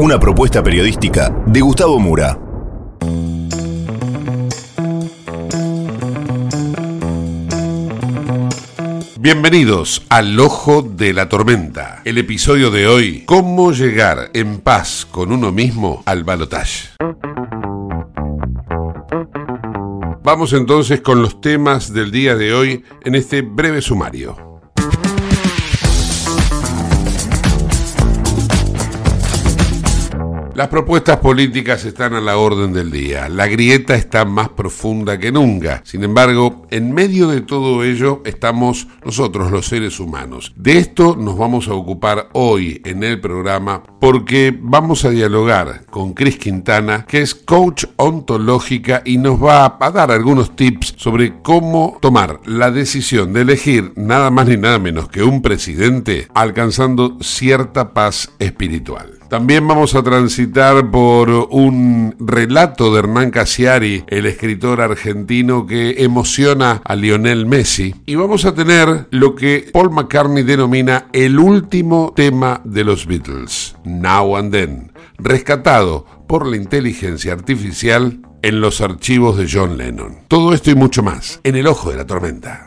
Una propuesta periodística de Gustavo Mura. Bienvenidos al Ojo de la Tormenta. El episodio de hoy, cómo llegar en paz con uno mismo al balotaje. Vamos entonces con los temas del día de hoy en este breve sumario. Las propuestas políticas están a la orden del día. La grieta está más profunda que nunca. Sin embargo, en medio de todo ello estamos nosotros, los seres humanos. De esto nos vamos a ocupar hoy en el programa porque vamos a dialogar con Cris Quintana, que es coach ontológica y nos va a dar algunos tips sobre cómo tomar la decisión de elegir nada más ni nada menos que un presidente alcanzando cierta paz espiritual. También vamos a transitar por un relato de Hernán Casiari, el escritor argentino que emociona a Lionel Messi. Y vamos a tener lo que Paul McCartney denomina el último tema de los Beatles, Now and Then, rescatado por la inteligencia artificial en los archivos de John Lennon. Todo esto y mucho más en el ojo de la tormenta.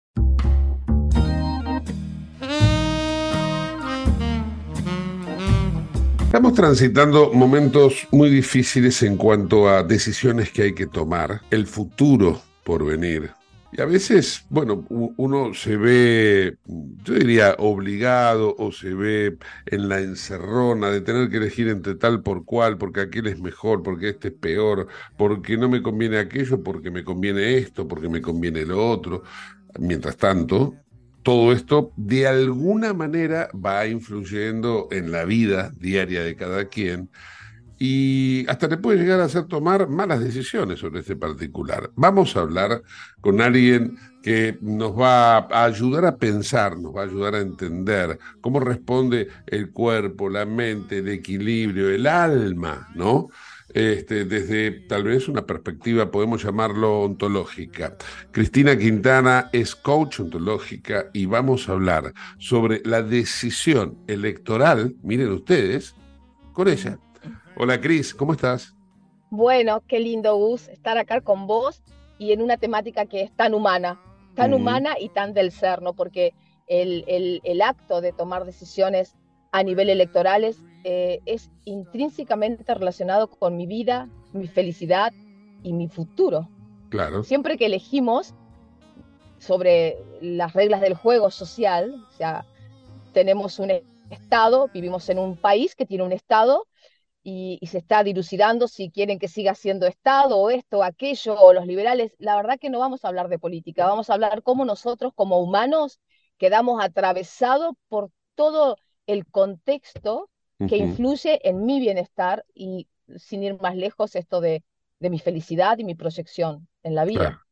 Estamos transitando momentos muy difíciles en cuanto a decisiones que hay que tomar, el futuro por venir. Y a veces, bueno, uno se ve, yo diría, obligado o se ve en la encerrona de tener que elegir entre tal por cual, porque aquel es mejor, porque este es peor, porque no me conviene aquello, porque me conviene esto, porque me conviene lo otro. Mientras tanto, todo esto de alguna manera va influyendo en la vida diaria de cada quien y hasta le puede llegar a hacer tomar malas decisiones sobre este particular. Vamos a hablar con alguien que nos va a ayudar a pensar, nos va a ayudar a entender cómo responde el cuerpo, la mente, el equilibrio, el alma, ¿no? Este, desde tal vez una perspectiva, podemos llamarlo ontológica. Cristina Quintana es coach ontológica y vamos a hablar sobre la decisión electoral, miren ustedes, con ella. Hola Cris, ¿cómo estás? Bueno, qué lindo Gus estar acá con vos y en una temática que es tan humana, tan humana y tan del ser, ¿no? Porque el, el acto de tomar decisiones a nivel electorales eh, es intrínsecamente relacionado con mi vida, mi felicidad y mi futuro. Claro. Siempre que elegimos sobre las reglas del juego social, o sea, tenemos un Estado, vivimos en un país que tiene un Estado y, se está dilucidando si quieren que siga siendo Estado o esto o aquello o los liberales. La verdad que no vamos a hablar de política, vamos a hablar cómo nosotros como humanos quedamos atravesados por todo el contexto que influye en mi bienestar y sin ir más lejos esto de, de mi felicidad y mi proyección en la vida.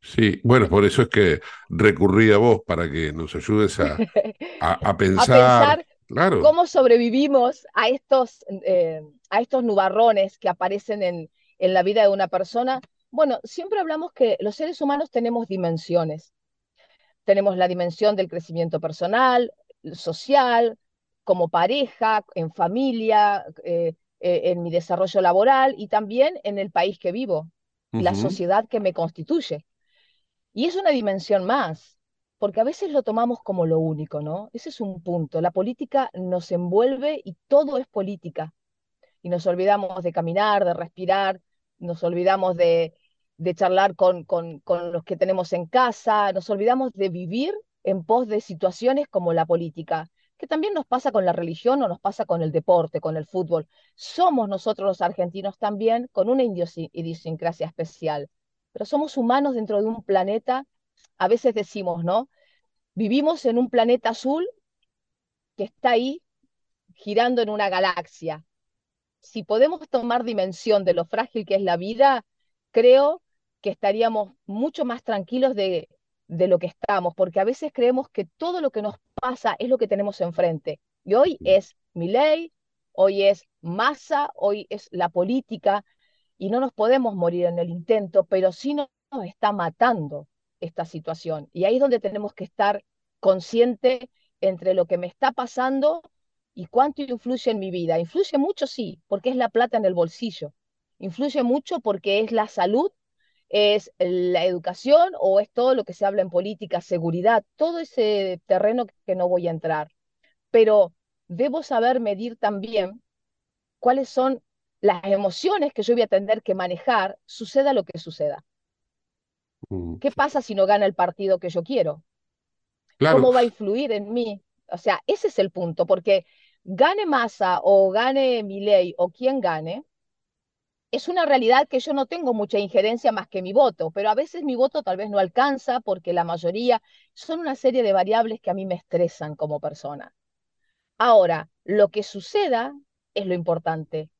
Sí, bueno, por eso es que recurrí a vos para que nos ayudes a, a, pensar, claro. cómo sobrevivimos a estos, eh, a estos nubarrones que aparecen en, en la vida de una persona. Bueno, siempre hablamos que los seres humanos tenemos dimensiones. Tenemos la dimensión del crecimiento personal, social, como pareja, en familia, eh, eh, en mi desarrollo laboral y también en el país que vivo, la sociedad que me constituye. Y es una dimensión más, porque a veces lo tomamos como lo único, ¿no? Ese es un punto. La política nos envuelve y todo es política. Y nos olvidamos de caminar, de respirar, nos olvidamos de, charlar con, con, con los que tenemos en casa, nos olvidamos de vivir en pos de situaciones como la política que también nos pasa con la religión o nos pasa con el deporte, con el fútbol. Somos nosotros los argentinos también con una idiosincrasia especial, pero somos humanos dentro de un planeta, a veces decimos, ¿no? Vivimos en un planeta azul que está ahí girando en una galaxia. Si podemos tomar dimensión de lo frágil que es la vida, creo que estaríamos mucho más tranquilos de de lo que estamos, porque a veces creemos que todo lo que nos pasa es lo que tenemos enfrente. Y hoy es mi ley, hoy es masa, hoy es la política, y no nos podemos morir en el intento, pero sí nos está matando esta situación. Y ahí es donde tenemos que estar consciente entre lo que me está pasando y cuánto influye en mi vida. Influye mucho, sí, porque es la plata en el bolsillo. Influye mucho porque es la salud es la educación o es todo lo que se habla en política, seguridad, todo ese terreno que no voy a entrar. Pero debo saber medir también cuáles son las emociones que yo voy a tener que manejar, suceda lo que suceda. Mm. ¿Qué pasa si no gana el partido que yo quiero? ¿Cómo va a influir en mí? O sea, ese es el punto, porque gane Massa o gane ley o quien gane, es una realidad que yo no tengo mucha injerencia más que mi voto, pero a veces mi voto tal vez no alcanza porque la mayoría son una serie de variables que a mí me estresan como persona. Ahora, lo que suceda es lo importante.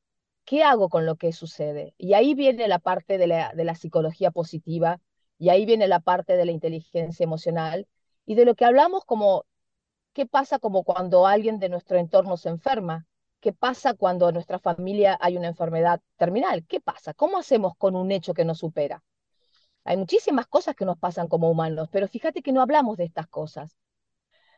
¿Qué hago con lo que sucede? Y ahí viene la parte de la, de la psicología positiva, y ahí viene la parte de la inteligencia emocional, y de lo que hablamos como, ¿qué pasa como cuando alguien de nuestro entorno se enferma? ¿Qué pasa cuando en nuestra familia hay una enfermedad terminal? ¿Qué pasa? ¿Cómo hacemos con un hecho que nos supera? Hay muchísimas cosas que nos pasan como humanos, pero fíjate que no hablamos de estas cosas.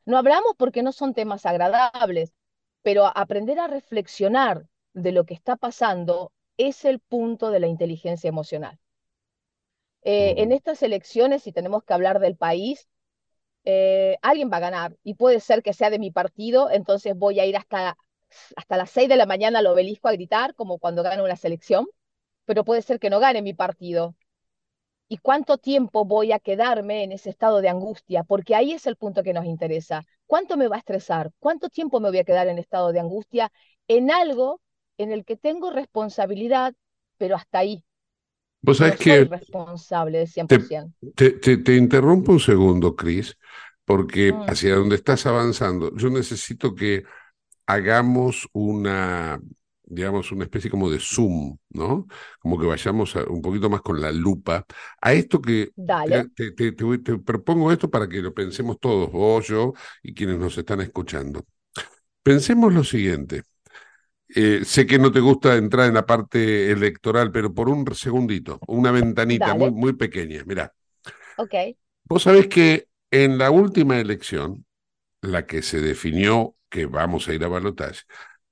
No hablamos porque no son temas agradables, pero aprender a reflexionar de lo que está pasando es el punto de la inteligencia emocional. Eh, en estas elecciones, si tenemos que hablar del país, eh, alguien va a ganar y puede ser que sea de mi partido, entonces voy a ir hasta hasta las 6 de la mañana al obelisco a gritar, como cuando gana una selección, pero puede ser que no gane mi partido. ¿Y cuánto tiempo voy a quedarme en ese estado de angustia? Porque ahí es el punto que nos interesa. ¿Cuánto me va a estresar? ¿Cuánto tiempo me voy a quedar en estado de angustia en algo en el que tengo responsabilidad, pero hasta ahí? Vos sabés que soy responsable de 100%. Te, te, interrumpo un segundo, Cris, porque mm. hacia donde estás avanzando, yo necesito que hagamos una, digamos, una especie como de zoom, ¿no? Como que vayamos un poquito más con la lupa a esto que Te, te, te, propongo esto para que lo pensemos todos, vos, yo y quienes nos están escuchando. Pensemos lo siguiente. Eh, sé que no te gusta entrar en la parte electoral, pero por un segundito, una ventanita muy, muy pequeña. Mirá. Ok. Vos sabés que en la última elección, la que se definió que vamos a ir a balotaje,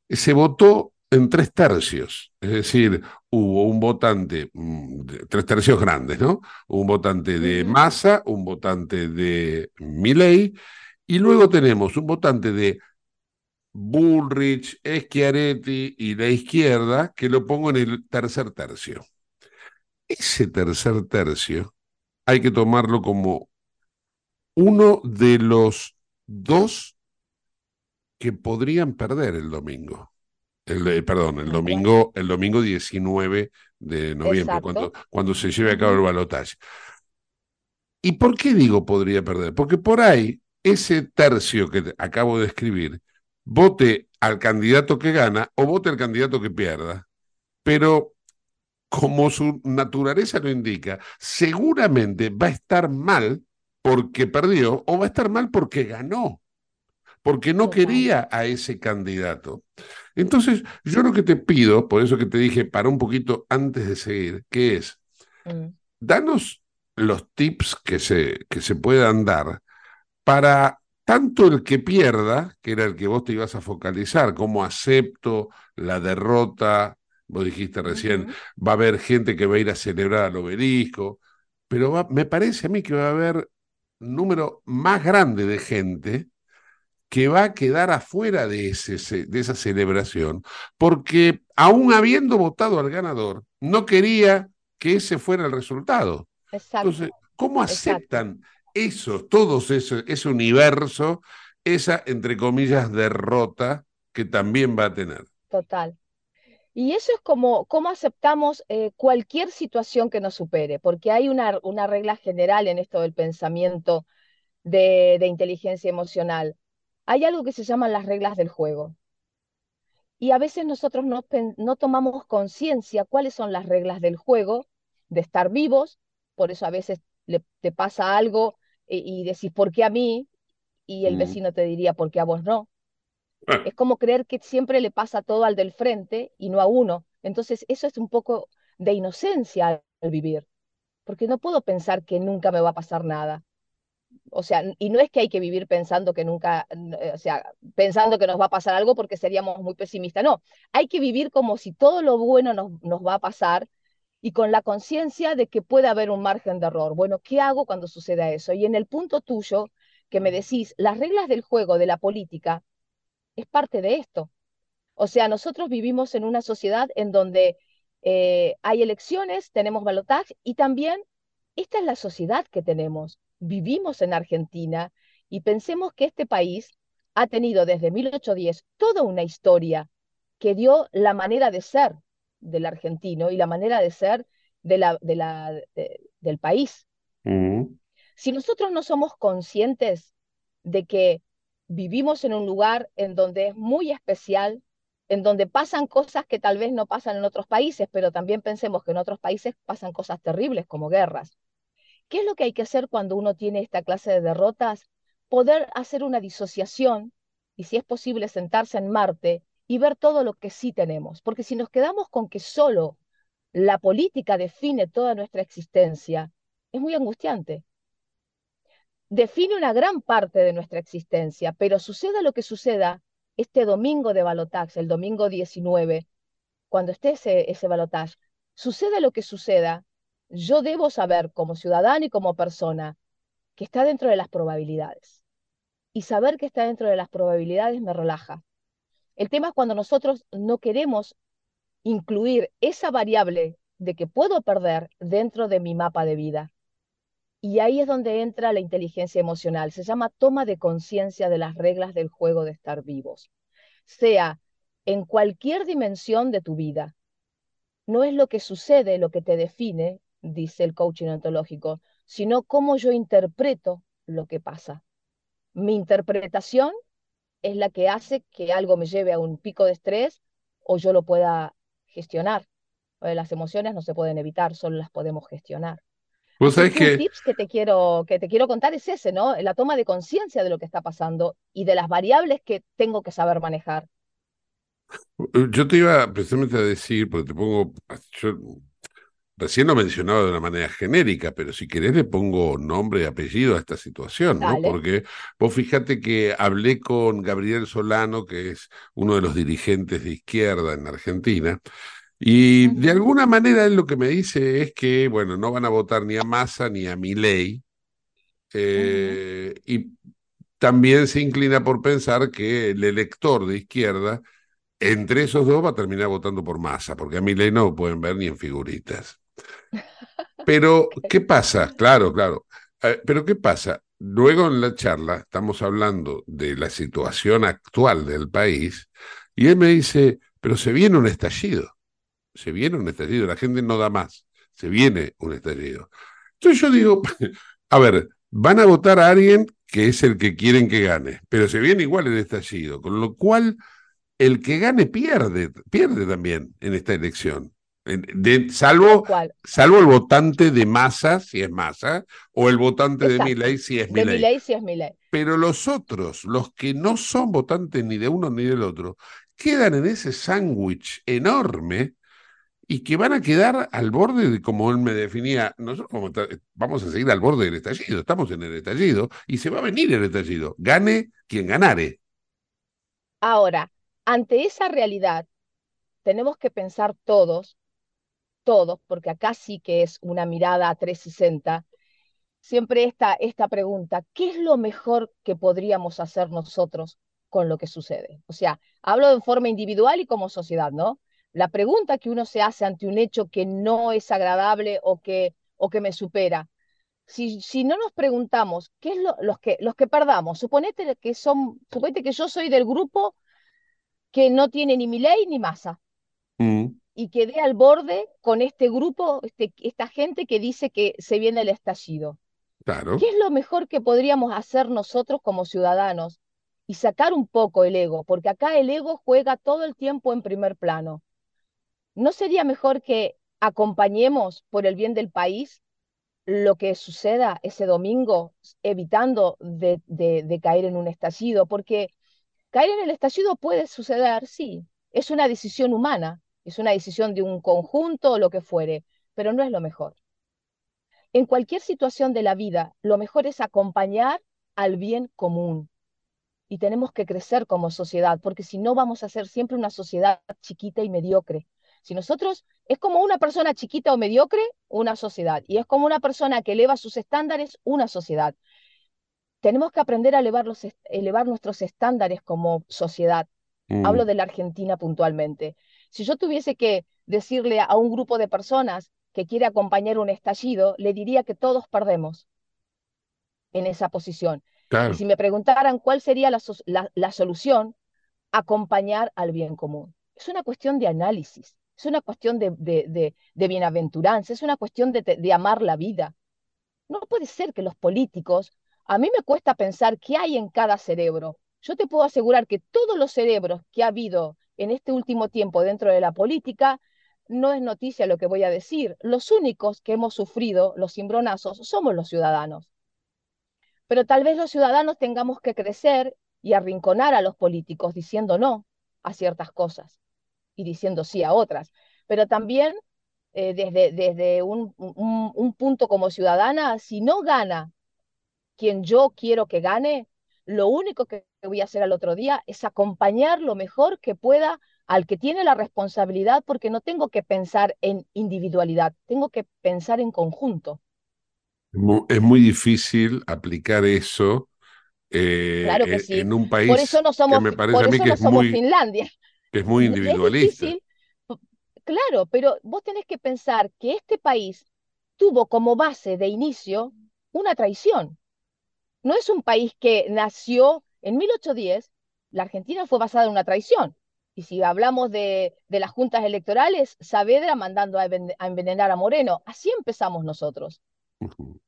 se votó en tres tercios, es decir, hubo un votante, mm, tres tercios grandes, ¿no? Un votante de Massa, un votante de Milley, y luego tenemos un votante de Bullrich, Schiaretti y la izquierda, que lo pongo en el tercer tercio. Ese tercer tercio hay que tomarlo como uno de los dos que podrían perder el domingo. El, perdón, el domingo, el domingo 19 de noviembre, cuando, cuando se lleve a cabo el balotaje. ¿Y por qué digo podría perder? Porque por ahí ese tercio que acabo de escribir vote al candidato que gana o vote al candidato que pierda. Pero como su naturaleza lo indica, seguramente va a estar mal porque perdió o va a estar mal porque ganó, porque no quería a ese candidato. Entonces, yo lo que te pido, por eso que te dije para un poquito antes de seguir, que es, mm. danos los tips que se, que se puedan dar para tanto el que pierda, que era el que vos te ibas a focalizar, cómo acepto la derrota, vos dijiste recién, va a haber gente que va a ir a celebrar al obelisco, pero me parece a mí que va a haber un número más grande de gente que va a quedar afuera de, ese, de esa celebración, porque aún habiendo votado al ganador, no quería que ese fuera el resultado. Entonces, ¿cómo aceptan eso, todos ese, ese universo, esa, entre comillas, derrota que también va a tener? Total. Y eso es como cómo aceptamos eh, cualquier situación que nos supere, porque hay una, una, regla general en esto del pensamiento de, de inteligencia emocional. Hay algo que se llaman las reglas del juego. Y a veces nosotros no, no tomamos conciencia cuáles son las reglas del juego, de estar vivos, por eso a veces le, te pasa algo y, decís, ¿por qué a mí? Y el mm. vecino te diría, ¿por qué a vos no? Ah. Es como creer que siempre le pasa todo al del frente y no a uno. Entonces, eso es un poco de inocencia al vivir, porque no puedo pensar que nunca me va a pasar nada. O sea, y no es que hay que vivir pensando que nunca, o sea, pensando que nos va a pasar algo porque seríamos muy pesimistas. No, hay que vivir como si todo lo bueno nos, nos va a pasar y con la conciencia de que puede haber un margen de error. Bueno, ¿qué hago cuando suceda eso? Y en el punto tuyo, que me decís, las reglas del juego de la política es parte de esto. O sea, nosotros vivimos en una sociedad en donde eh, hay elecciones, tenemos balotaje y también esta es la sociedad que tenemos. Vivimos en Argentina y pensemos que este país ha tenido desde 1810 toda una historia que dio la manera de ser del argentino y la manera de ser de la, de la, del país. Si nosotros no somos conscientes de que vivimos en un lugar en donde es muy especial, en donde pasan cosas que tal vez no pasan en otros países, pero también pensemos que en otros países pasan cosas terribles como guerras. ¿Qué es lo que hay que hacer cuando uno tiene esta clase de derrotas? Poder hacer una disociación y si es posible sentarse en Marte y ver todo lo que sí tenemos. Porque si nos quedamos con que solo la política define toda nuestra existencia, es muy angustiante. Define una gran parte de nuestra existencia, pero suceda lo que suceda este domingo de balotax, el domingo 19, cuando esté ese, ese balotaje, suceda lo que suceda, yo debo saber como ciudadano y como persona que está dentro de las probabilidades. Y saber que está dentro de las probabilidades me relaja, el tema es cuando nosotros no queremos incluir esa variable de que puedo perder dentro de mi mapa de vida. Y ahí es donde entra la inteligencia emocional. Se llama toma de conciencia de las reglas del juego de estar vivos. Sea en cualquier dimensión de tu vida. No es lo que sucede lo que te define, dice el coaching ontológico, sino cómo yo interpreto lo que pasa. Mi interpretación es la que hace que algo me lleve a un pico de estrés o yo lo pueda gestionar. Las emociones no se pueden evitar, solo las podemos gestionar. Pues sabes que... tips que te, quiero, que te quiero contar es ese, ¿no? La toma de conciencia de lo que está pasando y de las variables que tengo que saber manejar. Yo te iba precisamente a decir, porque te pongo, Recién lo mencionaba de una manera genérica, pero si querés le pongo nombre y apellido a esta situación, ¿no? Porque vos fíjate que hablé con Gabriel Solano, que es uno de los dirigentes de izquierda en Argentina, y de alguna manera él lo que me dice es que, bueno, no van a votar ni a Massa ni a Milei, eh, y también se inclina por pensar que el elector de izquierda, entre esos dos, va a terminar votando por Massa, porque a Milei no lo pueden ver ni en figuritas. Pero, ¿qué pasa? Claro, claro. Eh, pero, ¿qué pasa? luego en la charla estamos hablando de la situación actual del país y él me dice, pero se viene un estallido, se viene un estallido, la gente no da más, se viene un estallido. Entonces yo digo, a ver, van a votar a alguien que es el que quieren que gane, pero se viene igual el estallido, con lo cual el que gane pierde, pierde también en esta elección. De, salvo, salvo el votante de masa, si es masa, o el votante de Milei, si es Milei. De si es. Pero los otros, los que no son votantes ni de uno ni del otro, quedan en ese sándwich enorme y que van a quedar al borde de, como él me definía, nosotros vamos a seguir al borde del estallido, estamos en el estallido y se va a venir el estallido, gane quien ganare. Ahora, ante esa realidad, tenemos que pensar todos, todos, porque acá sí que es una mirada a 360, siempre esta, esta pregunta, ¿qué es lo mejor que podríamos hacer nosotros con lo que sucede? O sea, hablo de forma individual y como sociedad, ¿no? la pregunta que uno se hace ante un hecho que no es agradable o que, o que me supera, si, si no nos preguntamos, ¿qué es lo, los, que, los que perdamos? Suponete que, son, suponete que yo soy del grupo que no tiene ni mi ley ni masa. Mm. Y quedé al borde con este grupo, este, esta gente que dice que se viene el estallido. Claro. ¿Qué es lo mejor que podríamos hacer nosotros como ciudadanos? Y sacar un poco el ego, porque acá el ego juega todo el tiempo en primer plano. ¿No sería mejor que acompañemos por el bien del país lo que suceda ese domingo, evitando de, caer en un estallido? Porque caer en el estallido puede suceder, sí, es una decisión humana, es una decisión de un conjunto o lo que fuere, pero no es lo mejor. En cualquier situación de la vida, lo mejor es acompañar al bien común. Y tenemos que crecer como sociedad, porque si no vamos a ser siempre una sociedad chiquita y mediocre. Si nosotros, es como una persona chiquita o mediocre, una sociedad. Y es como una persona que eleva sus estándares, una sociedad. Tenemos que aprender a elevar, los, elevar nuestros estándares como sociedad. Mm. Hablo de la Argentina puntualmente. Si yo tuviese que decirle a un grupo de personas que quiere acompañar un estallido, le diría que todos perdemos en esa posición. Y si me preguntaran cuál sería la, solución, acompañar al bien común. Es una cuestión de análisis es una cuestión de, de, de, bienaventuranza, es una cuestión de, amar la vida. No puede ser que los políticos, a mí me cuesta pensar qué hay en cada cerebro. Yo te puedo asegurar que todos los cerebros que ha habido en este último tiempo dentro de la política, no es noticia lo que voy a decir. Los únicos que hemos sufrido los cimbronazos somos los ciudadanos. Pero tal vez los ciudadanos tengamos que crecer y arrinconar a los políticos diciendo no a ciertas cosas y diciendo sí a otras. Pero también eh, desde, desde un, un, punto como ciudadana, si no gana quien yo quiero que gane, lo único que voy a hacer al otro día es acompañar lo mejor que pueda al que tiene la responsabilidad, porque no tengo que pensar en individualidad, tengo que pensar en conjunto. Es muy difícil aplicar eso eh, claro que sí. en un país por eso no somos, que me parece a mí que es muy, Finlandia es muy individualista. claro, pero vos tenés que pensar que este país tuvo como base de inicio una traición. No es un país que nació en 1810, la Argentina fue basada en una traición. Y si hablamos de, las juntas electorales, Saavedra mandando a, envenenar a Moreno. Así empezamos nosotros.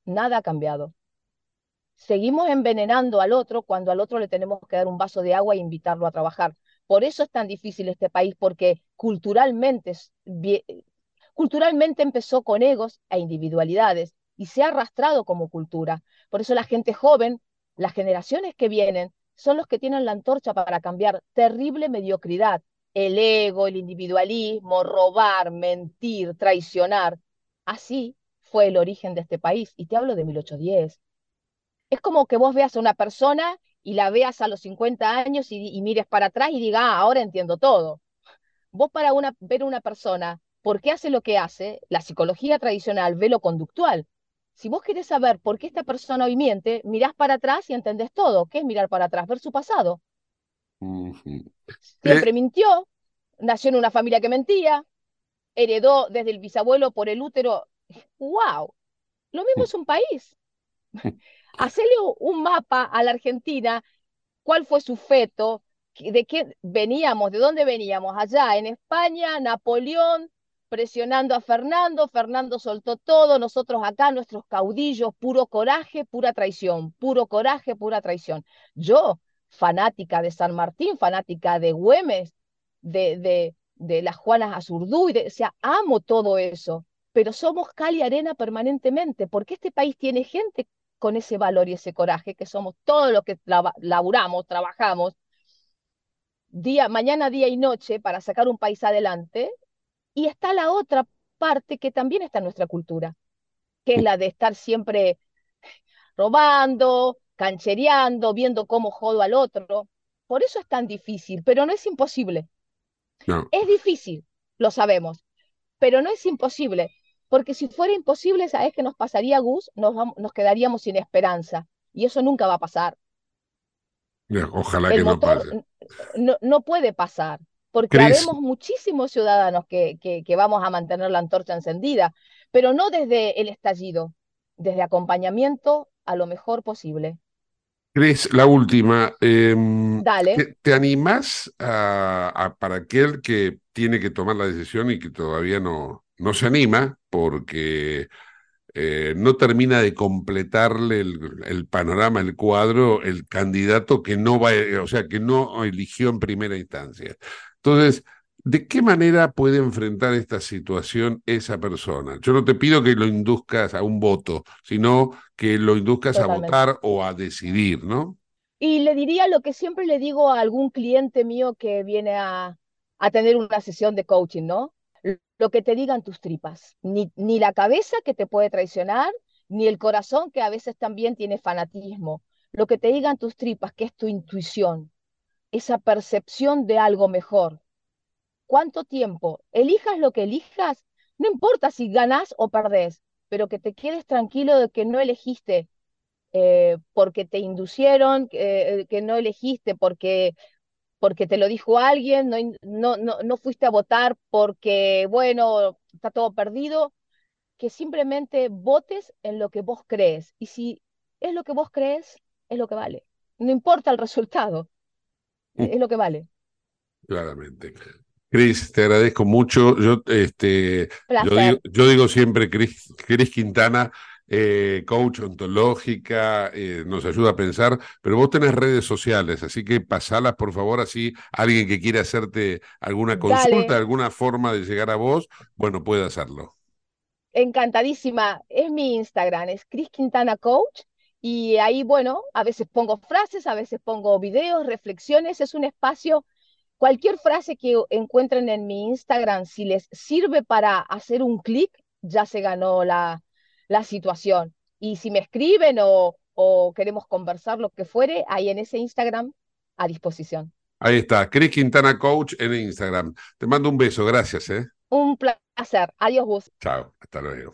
Nada ha cambiado. Seguimos envenenando al otro cuando al otro le tenemos que dar un vaso de agua e invitarlo a trabajar. Por eso es tan difícil este país, porque culturalmente, culturalmente empezó con egos e individualidades y se ha arrastrado como cultura. Por eso la gente joven, las generaciones que vienen, son los que tienen la antorcha para cambiar terrible mediocridad, el ego, el individualismo, robar, mentir, traicionar. Así fue el origen de este país. Y te hablo de 1810. Es como que vos veas a una persona y la veas a los 50 años y, mires para atrás y diga, ah, ahora entiendo todo. Vos para una, ver una persona, ¿por qué hace lo que hace? La psicología tradicional ve lo conductual. Si vos querés saber por qué esta persona hoy miente, mirás para atrás y entendés todo. ¿Qué es mirar para atrás? Ver su pasado. Siempre eh. mintió, nació en una familia que mentía, heredó desde el bisabuelo por el útero. ¡Wow! Lo mismo es un país. Hacele un mapa a la Argentina, cuál fue su feto, de qué veníamos, de dónde veníamos. Allá en España, Napoleón presionando a Fernando, Fernando soltó todo, nosotros acá, nuestros caudillos, puro coraje, pura traición, puro coraje, pura traición. Yo, fanática de San Martín, fanática de Güemes, de, de, de las Juanas Azurduy, o sea, amo todo eso, pero somos cal y arena permanentemente, porque este país tiene gente con ese valor y ese coraje, que somos todos los que laburamos, trabajamos, día, mañana, día y noche para sacar un país adelante, y está la otra parte que también está en nuestra cultura, que es la de estar siempre robando, canchereando, viendo cómo jodo al otro. Por eso es tan difícil, pero no es imposible. Es difícil, lo sabemos, pero no es imposible, porque si fuera imposible, ¿sabes qué nos pasaría, Gus? Nos, nos quedaríamos sin esperanza, y eso nunca va a pasar. Ojalá que no pase. No, no puede pasar porque habemos muchísimos ciudadanos que, que, vamos a mantener la antorcha encendida, pero no desde el estallido, desde acompañamiento a lo mejor posible. Cris, la última. Em, Dale. ¿Te, animás a, para aquel que tiene que tomar la decisión y que todavía no, no se anima porque eh, no termina de completarle el, panorama, el cuadro, el candidato que no va, o sea, que no eligió en primera instancia. Entonces, ¿de qué manera puede enfrentar esta situación esa persona? Yo no te pido que lo induzcas a un voto, sino que lo induzcas a votar o a decidir, ¿no? Y le diría lo que siempre le digo a algún cliente mío que viene a, a tener una sesión de coaching, ¿no? Lo que te digan tus tripas, ni, ni la cabeza que te puede traicionar, ni el corazón que a veces también tiene fanatismo. Lo que te digan tus tripas, que es tu intuición, esa percepción de algo mejor. ¿Cuánto tiempo? Elijas lo que elijas, no importa si ganás o perdés, pero que te quedes tranquilo de que no elegiste eh, porque te inducieron, eh, que no elegiste porque, porque te lo dijo alguien, no, no, no, no fuiste a votar porque, bueno, está todo perdido, que simplemente votes en lo que vos crees. Y si es lo que vos crees, es lo que vale. No importa el resultado, es lo que vale. Claramente. Cris, te agradezco mucho. Yo, este, yo digo, siempre, Cris, Quintana, eh, coach ontológica, eh, nos ayuda a pensar, pero vos tenés redes sociales, así que pasalas por favor, así alguien que quiera hacerte alguna consulta, alguna forma de llegar a vos, bueno, puede hacerlo. Encantadísima. Es mi Instagram, es Cris Quintana Coach. Y ahí, bueno, a veces pongo frases, a veces pongo videos, reflexiones, es un espacio, cualquier frase que encuentren en mi Instagram, si les sirve para hacer un clic, ya se ganó la, la situación. Y si me escriben o, o queremos conversar, lo que fuere, ahí en ese Instagram a disposición. Ahí está, Cris Quintana Coach en Instagram. Te mando un beso, gracias. ¿eh? Un placer. Adiós, Gus. Chao, hasta luego.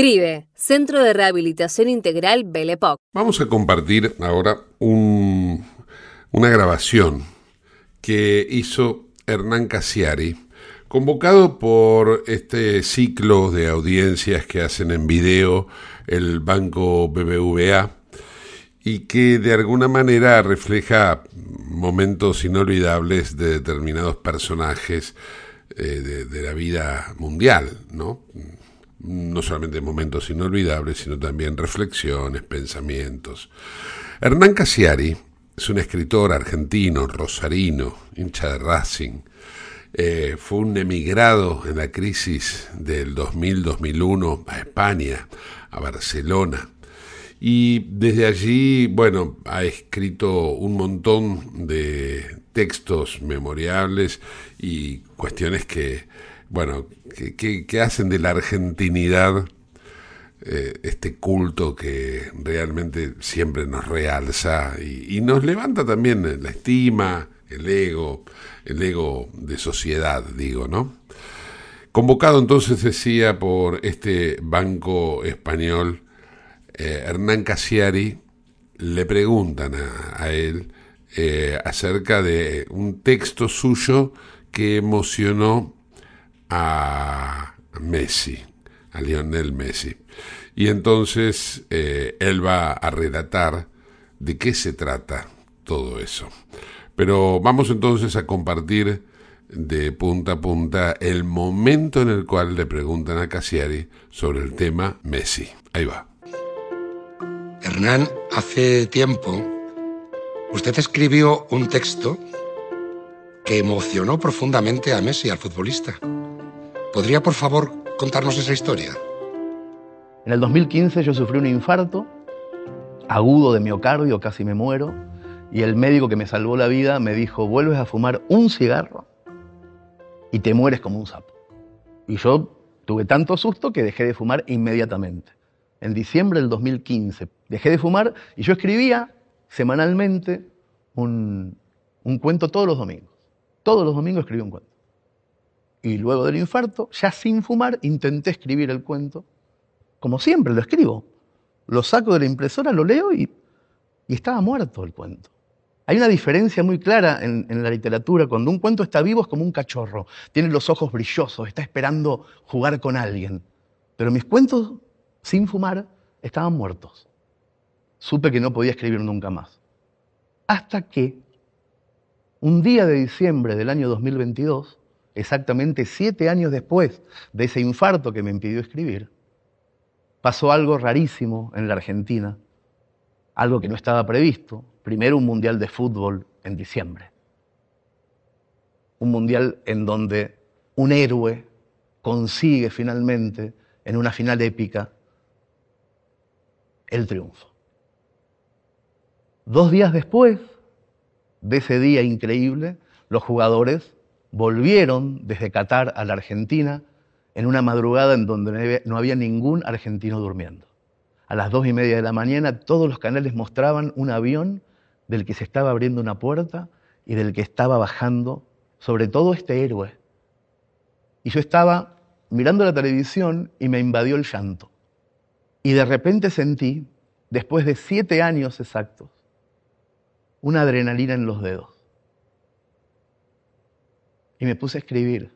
CRIBE, Centro de Rehabilitación Integral Belepoc. Vamos a compartir ahora un- una grabación que hizo Hernán Casiari, convocado por este ciclo de audiencias que hacen en video el Banco BBVA y que de alguna manera refleja momentos inolvidables de determinados personajes eh, de, de la vida mundial, ¿no? No solamente momentos inolvidables, sino también reflexiones, pensamientos. Hernán Casiari es un escritor argentino, rosarino, hincha de Racing. Eh, fue un emigrado en la crisis del 2000-2001 a España, a Barcelona. Y desde allí, bueno, ha escrito un montón de textos memorables y cuestiones que, bueno, que hacen de la argentinidad eh, este culto que realmente siempre nos realza y, nos levanta también la estima, el ego, el ego de sociedad, digo, ¿no? Convocado entonces, decía, por este banco español, eh, Hernán Casiari, le preguntan a, a él eh, acerca de un texto suyo que emocionó a Messi, a Lionel Messi. Y entonces eh, él va a relatar de qué se trata todo eso. Pero vamos entonces a compartir de punta a punta el momento en el cual le preguntan a Casiari sobre el tema Messi. Ahí va. Hernán, hace tiempo usted escribió un texto que emocionó profundamente a Messi, al futbolista. ¿Podría, por favor, contarnos esa historia? En el 2015 yo sufrí un infarto agudo de miocardio, casi me muero, y el médico que me salvó la vida me dijo, vuelves a fumar un cigarro y te mueres como un sapo. Y yo tuve tanto susto que dejé de fumar inmediatamente. En diciembre del 2015 dejé de fumar y yo escribía semanalmente un, un cuento todos los domingos. Todos los domingos escribí un cuento. Y luego del infarto, ya sin fumar, intenté escribir el cuento como siempre lo escribo. Lo saco de la impresora, lo leo y, y estaba muerto el cuento. Hay una diferencia muy clara en, en la literatura. Cuando un cuento está vivo es como un cachorro. Tiene los ojos brillosos, está esperando jugar con alguien. Pero mis cuentos, sin fumar, estaban muertos. supe que no podía escribir nunca más. Hasta que un día de diciembre del año 2022, exactamente siete años después de ese infarto que me impidió escribir, pasó algo rarísimo en la Argentina, algo que no estaba previsto. Primero un mundial de fútbol en diciembre. Un mundial en donde un héroe consigue finalmente, en una final épica, el triunfo. Dos días después de ese día increíble, los jugadores volvieron desde Qatar a la Argentina en una madrugada en donde no había ningún argentino durmiendo. A las dos y media de la mañana todos los canales mostraban un avión del que se estaba abriendo una puerta y del que estaba bajando, sobre todo este héroe. Y yo estaba mirando la televisión y me invadió el llanto. Y de repente sentí, después de siete años exactos, una adrenalina en los dedos. Y me puse a escribir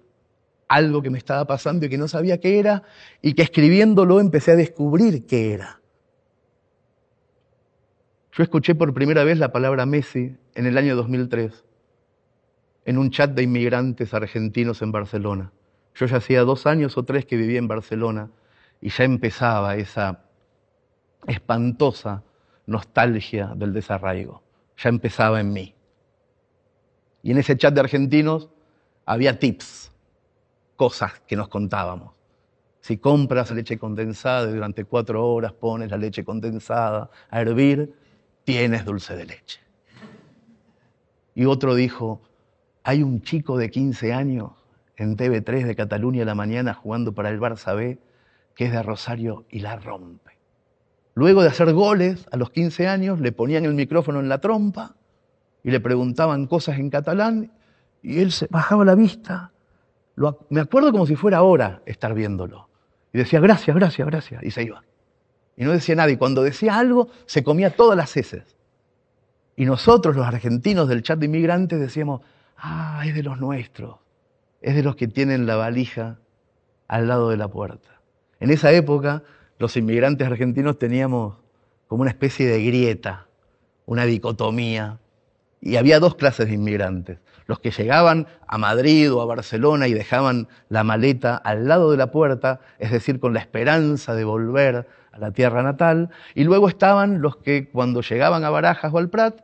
algo que me estaba pasando y que no sabía qué era, y que escribiéndolo empecé a descubrir qué era. Yo escuché por primera vez la palabra Messi en el año 2003, en un chat de inmigrantes argentinos en Barcelona. Yo ya hacía dos años o tres que vivía en Barcelona y ya empezaba esa espantosa nostalgia del desarraigo ya empezaba en mí. Y en ese chat de argentinos había tips, cosas que nos contábamos. Si compras leche condensada y durante cuatro horas pones la leche condensada a hervir, tienes dulce de leche. Y otro dijo, hay un chico de 15 años en TV3 de Cataluña a la mañana jugando para el Barça B, que es de Rosario y la rompe. Luego de hacer goles a los 15 años, le ponían el micrófono en la trompa y le preguntaban cosas en catalán y él bajaba la vista. me acuerdo como si fuera ahora estar viéndolo. Y decía, gracias, gracias, gracias. Y se iba. Y no decía nada. Y cuando decía algo, se comía todas las heces. Y nosotros, los argentinos del chat de inmigrantes, decíamos, ah, es de los nuestros. Es de los que tienen la valija al lado de la puerta. En esa época los inmigrantes argentinos teníamos como una especie de grieta, una dicotomía. Y había dos clases de inmigrantes. Los que llegaban a Madrid o a Barcelona y dejaban la maleta al lado de la puerta, es decir, con la esperanza de volver a la tierra natal. Y luego estaban los que cuando llegaban a Barajas o al Prat,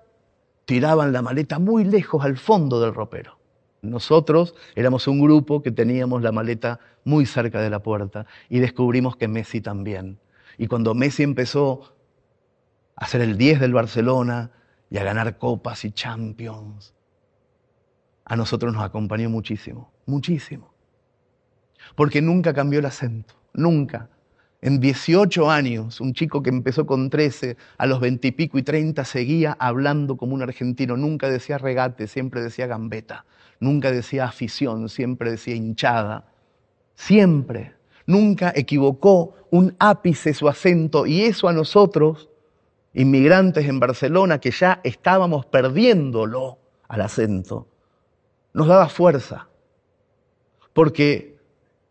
tiraban la maleta muy lejos al fondo del ropero. Nosotros éramos un grupo que teníamos la maleta muy cerca de la puerta y descubrimos que Messi también. Y cuando Messi empezó a ser el 10 del Barcelona y a ganar copas y champions, a nosotros nos acompañó muchísimo, muchísimo. Porque nunca cambió el acento, nunca. En 18 años, un chico que empezó con 13, a los 20 y pico y 30 seguía hablando como un argentino, nunca decía regate, siempre decía gambeta, nunca decía afición, siempre decía hinchada, siempre, nunca equivocó un ápice su acento y eso a nosotros, inmigrantes en Barcelona, que ya estábamos perdiéndolo al acento, nos daba fuerza, porque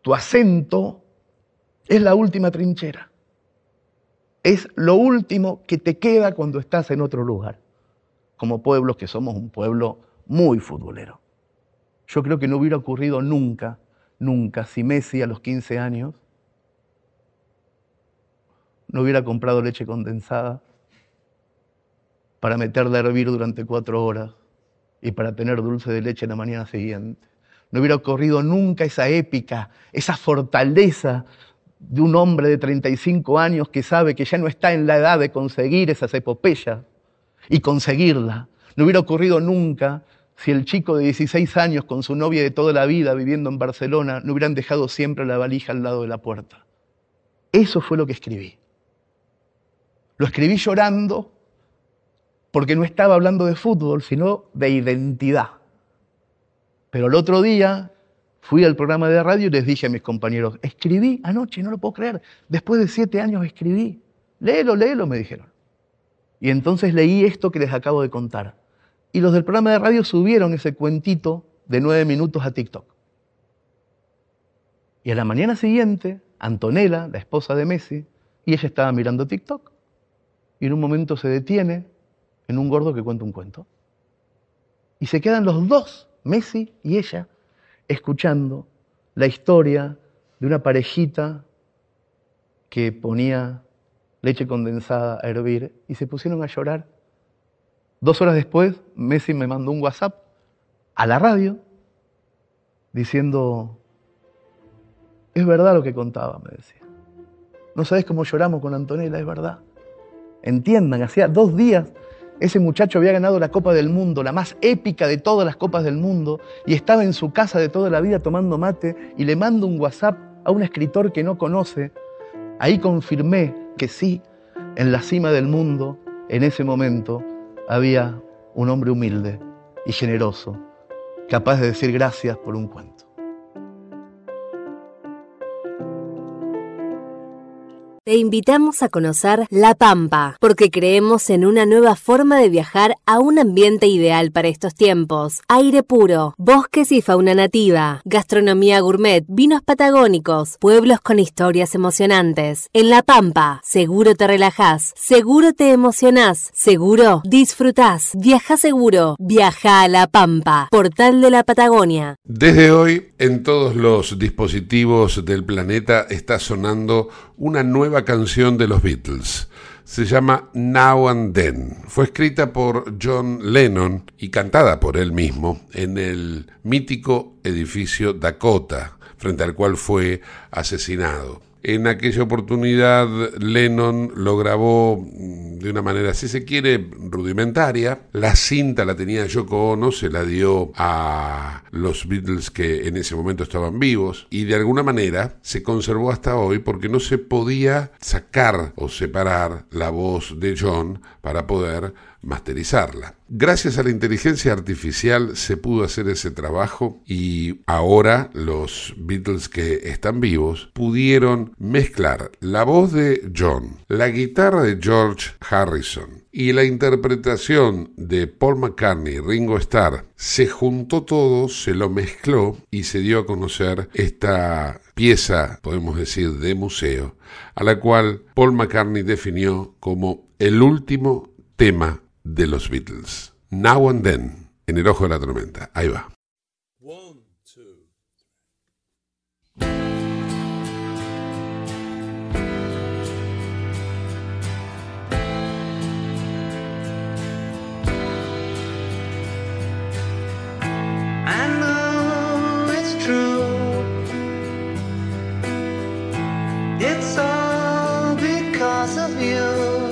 tu acento es la última trinchera. Es lo último que te queda cuando estás en otro lugar. Como pueblos que somos un pueblo muy futbolero. Yo creo que no hubiera ocurrido nunca, nunca, si Messi a los 15 años no hubiera comprado leche condensada para meterla a hervir durante cuatro horas y para tener dulce de leche en la mañana siguiente. No hubiera ocurrido nunca esa épica, esa fortaleza de un hombre de 35 años que sabe que ya no está en la edad de conseguir esas epopeyas y conseguirla. No hubiera ocurrido nunca si el chico de 16 años con su novia de toda la vida viviendo en Barcelona no hubieran dejado siempre la valija al lado de la puerta. Eso fue lo que escribí. Lo escribí llorando porque no estaba hablando de fútbol, sino de identidad. Pero el otro día Fui al programa de radio y les dije a mis compañeros, escribí anoche, no lo puedo creer, después de siete años escribí. Léelo, léelo, me dijeron. Y entonces leí esto que les acabo de contar. Y los del programa de radio subieron ese cuentito de nueve minutos a TikTok. Y a la mañana siguiente, Antonella, la esposa de Messi, y ella estaba mirando TikTok. y en un momento se detiene en un gordo que cuenta un cuento. Y se quedan los dos, Messi y ella, escuchando la historia de una parejita que ponía leche condensada a hervir y se pusieron a llorar. Dos horas después, Messi me mandó un WhatsApp a la radio diciendo, es verdad lo que contaba, me decía. No sabes cómo lloramos con Antonella, es verdad. Entiendan, hacía dos días ese muchacho había ganado la Copa del Mundo, la más épica de todas las Copas del Mundo, y estaba en su casa de toda la vida tomando mate y le mando un WhatsApp a un escritor que no conoce. Ahí confirmé que sí, en la cima del mundo, en ese momento, había un hombre humilde y generoso, capaz de decir gracias por un cuento. Te invitamos a conocer La Pampa, porque creemos en una nueva forma de viajar a un ambiente ideal para estos tiempos. Aire puro, bosques y fauna nativa, gastronomía gourmet, vinos patagónicos, pueblos con historias emocionantes. En La Pampa, seguro te relajás, seguro te emocionás, seguro disfrutás. Viaja seguro, viaja a La Pampa, portal de la Patagonia. Desde hoy, en todos los dispositivos del planeta está sonando una nueva canción de los Beatles. Se llama Now and Then. Fue escrita por John Lennon y cantada por él mismo en el mítico edificio Dakota, frente al cual fue asesinado. En aquella oportunidad Lennon lo grabó mm, de una manera, si se quiere, rudimentaria. La cinta la tenía Yoko Ono, se la dio a los Beatles que en ese momento estaban vivos y de alguna manera se conservó hasta hoy porque no se podía sacar o separar la voz de John para poder masterizarla. Gracias a la inteligencia artificial se pudo hacer ese trabajo y ahora los Beatles que están vivos pudieron mezclar la voz de John, la guitarra de George Harrison y la interpretación de Paul McCartney y Ringo Starr. Se juntó todo, se lo mezcló y se dio a conocer esta pieza, podemos decir, de museo, a la cual Paul McCartney definió como el último tema de los Beatles. Now and Then, en el ojo de la tormenta. Ahí va. It's true. It's all because of you.